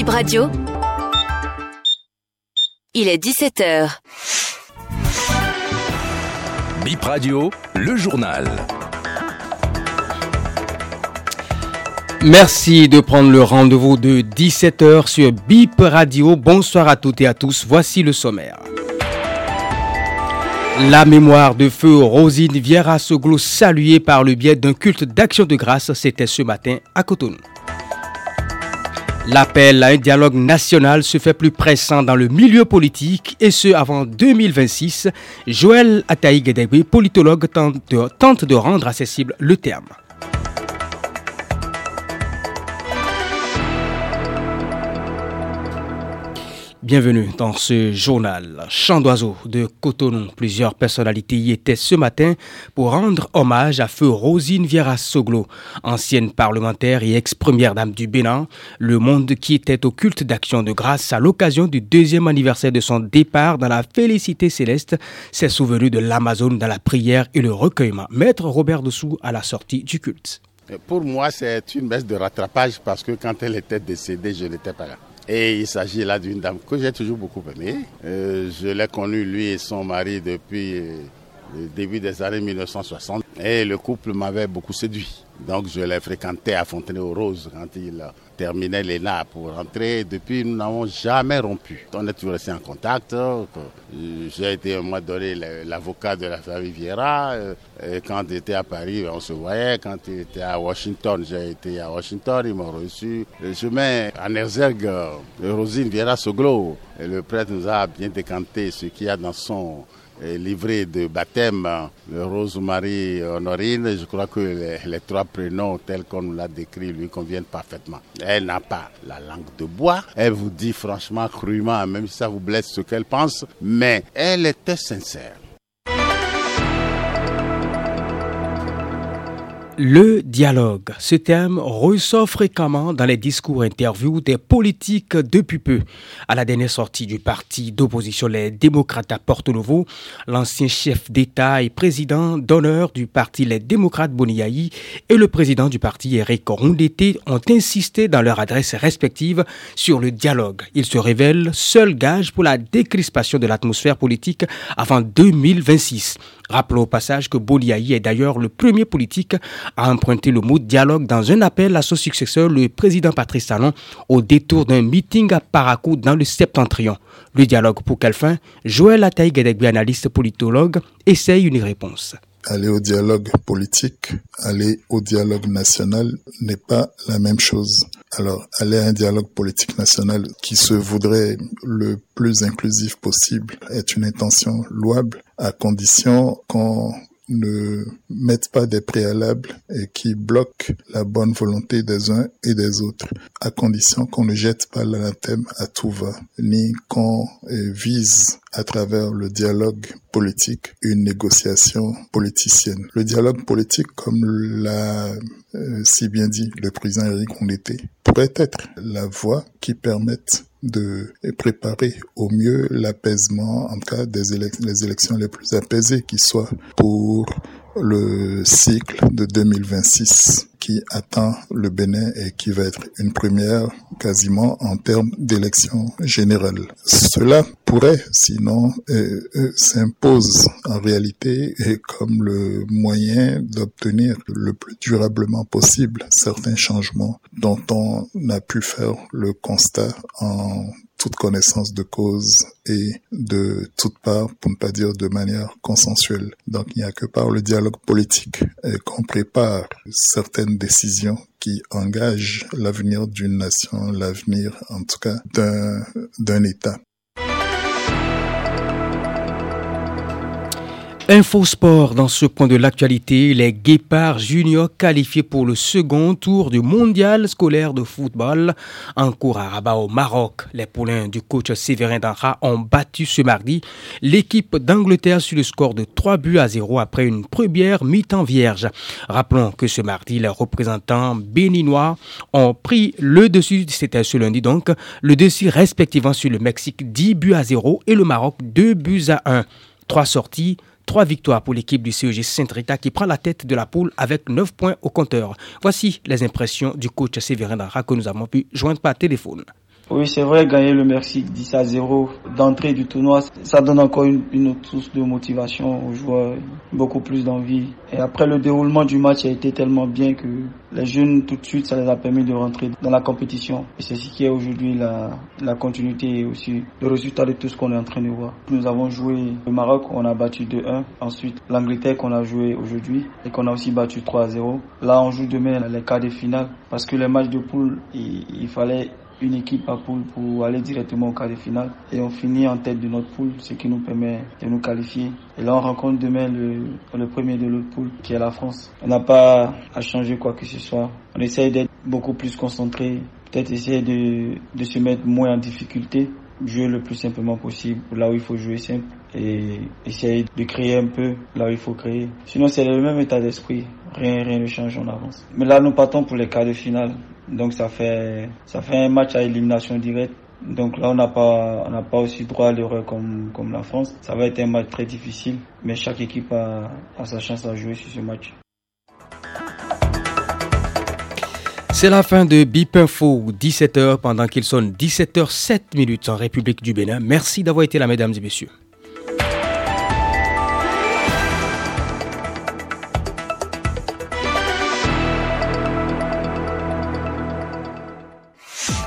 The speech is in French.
Bip Radio. Il est 17h. Bip Radio, le journal. Merci de prendre le rendez-vous de 17h sur Bip Radio. Bonsoir à toutes et à tous. Voici le sommaire. La mémoire de feu Rosine Vieira Soglo saluée par le biais d'un culte d'action de grâce, c'était ce matin à Cotonou. L'appel à un dialogue national se fait plus pressant dans le milieu politique et ce avant 2026. Joël Ataï politologue, tente de rendre accessible le terme. Bienvenue dans ce journal. Chant d'oiseau de Cotonou. Plusieurs personnalités y étaient ce matin pour rendre hommage à feu Rosine Vieira Soglo, ancienne parlementaire et ex-première dame du Bénin. Le monde qui était au culte d'action de grâce à l'occasion du deuxième anniversaire de son départ dans la félicité céleste s'est souvenu de l'Amazone dans la prière et le recueillement. Maître Robert Dessous à la sortie du culte. Pour moi, c'est une baisse de rattrapage parce que quand elle était décédée, je n'étais pas là. Et il s'agit là d'une dame que j'ai toujours beaucoup aimée. Euh, je l'ai connue, lui et son mari, depuis euh, le début des années 1960. Et le couple m'avait beaucoup séduit. Donc je l'ai fréquenté à Fontenay-aux-Roses quand il terminait l'ENA pour rentrer. Depuis, nous n'avons jamais rompu. On est toujours resté en contact. J'ai été un mois donné l'avocat de la famille Vieira. Quand il était à Paris, on se voyait. Quand il était à Washington, j'ai été à Washington. Ils m'ont reçu. Je mets en exergue Rosine Vieira Soglo. Le prêtre nous a bien décanté ce qu'il y a dans son livré de baptême, le Rose-Marie Honorine, je crois que les, trois prénoms tels qu'on nous l'a décrit lui conviennent parfaitement. Elle n'a pas la langue de bois, elle vous dit franchement, crûment, même si ça vous blesse ce qu'elle pense, mais elle était sincère. Le dialogue. Ce terme ressort fréquemment dans les discours interviews des politiques depuis peu. À la dernière sortie du parti d'opposition Les Démocrates à Porto Novo, l'ancien chef d'État et président d'honneur du parti Les Démocrates Boniaï et le président du parti Eric Rondete ont insisté dans leurs adresses respectives sur le dialogue. Il se révèle seul gage pour la décrispation de l'atmosphère politique avant 2026. Rappelons au passage que Boliaï est d'ailleurs le premier politique à emprunter le mot dialogue dans un appel à son successeur, le président Patrice Talon, au détour d'un meeting à Parakou dans le septentrion. Le dialogue pour quelle fin? Joël Ataï Gedegbe, analyste politologue, essaye une réponse aller au dialogue politique, aller au dialogue national n'est pas la même chose. Alors, aller à un dialogue politique national qui se voudrait le plus inclusif possible est une intention louable à condition qu'on ne mettent pas des préalables et qui bloquent la bonne volonté des uns et des autres, à condition qu'on ne jette pas l'anathème à tout va, ni qu'on euh, vise à travers le dialogue politique une négociation politicienne. Le dialogue politique, comme l'a euh, si bien dit le président Eric Ondete, pourrait être la voie qui permette de préparer au mieux l'apaisement, en cas des les élections les plus apaisées qui soient pour le cycle de 2026 qui attend le Bénin et qui va être une première quasiment en termes d'élection générale. Cela pourrait sinon euh, euh, s'impose en réalité et comme le moyen d'obtenir le plus durablement possible certains changements dont on a pu faire le constat en toute connaissance de cause et de toute part, pour ne pas dire de manière consensuelle. Donc il n'y a que par le dialogue politique qu'on prépare certaines décisions qui engagent l'avenir d'une nation, l'avenir en tout cas d'un État. Infosport dans ce point de l'actualité, les Guépards juniors qualifiés pour le second tour du mondial scolaire de football en cours à Rabat au Maroc. Les poulains du coach Séverin Danra ont battu ce mardi l'équipe d'Angleterre sur le score de 3 buts à 0 après une première mi-temps vierge. Rappelons que ce mardi, les représentants béninois ont pris le dessus, c'était ce lundi donc, le dessus respectivement sur le Mexique 10 buts à 0 et le Maroc 2 buts à 1. Trois sorties, Trois victoires pour l'équipe du CEG Saint-Rita qui prend la tête de la poule avec 9 points au compteur. Voici les impressions du coach Séverin Dara que nous avons pu joindre par téléphone. Oui, c'est vrai, gagner le Mexique 10 à 0 d'entrée du tournoi, ça donne encore une, une, autre source de motivation aux joueurs, beaucoup plus d'envie. Et après, le déroulement du match a été tellement bien que les jeunes, tout de suite, ça les a permis de rentrer dans la compétition. Et c'est ce qui est aujourd'hui la, la continuité et aussi le résultat de tout ce qu'on est en train de voir. Nous avons joué le Maroc, on a battu 2-1. Ensuite, l'Angleterre qu'on a joué aujourd'hui et qu'on a aussi battu 3-0. Là, on joue demain les quarts de finale parce que les matchs de poule, il, il fallait une équipe à poule pour aller directement au quart de finale. Et on finit en tête de notre poule, ce qui nous permet de nous qualifier. Et là, on rencontre demain le, premier de l'autre poule, qui est la France. On n'a pas à changer quoi que ce soit. On essaye d'être beaucoup plus concentré, peut-être essayer de, de se mettre moins en difficulté, jouer le plus simplement possible là où il faut jouer simple et essayer de créer un peu là où il faut créer. Sinon, c'est le même état d'esprit. Rien, rien ne change, on avance. Mais là, nous partons pour les quarts de finale. Donc ça fait ça fait un match à élimination directe. Donc là, on n'a pas on n'a pas aussi droit à l'erreur comme comme la France. Ça va être un match très difficile, mais chaque équipe a, a sa chance à jouer sur ce match. C'est la fin de Bip Info, 17h pendant qu'il sonne 17h07 minutes en République du Bénin. Merci d'avoir été là, mesdames et messieurs.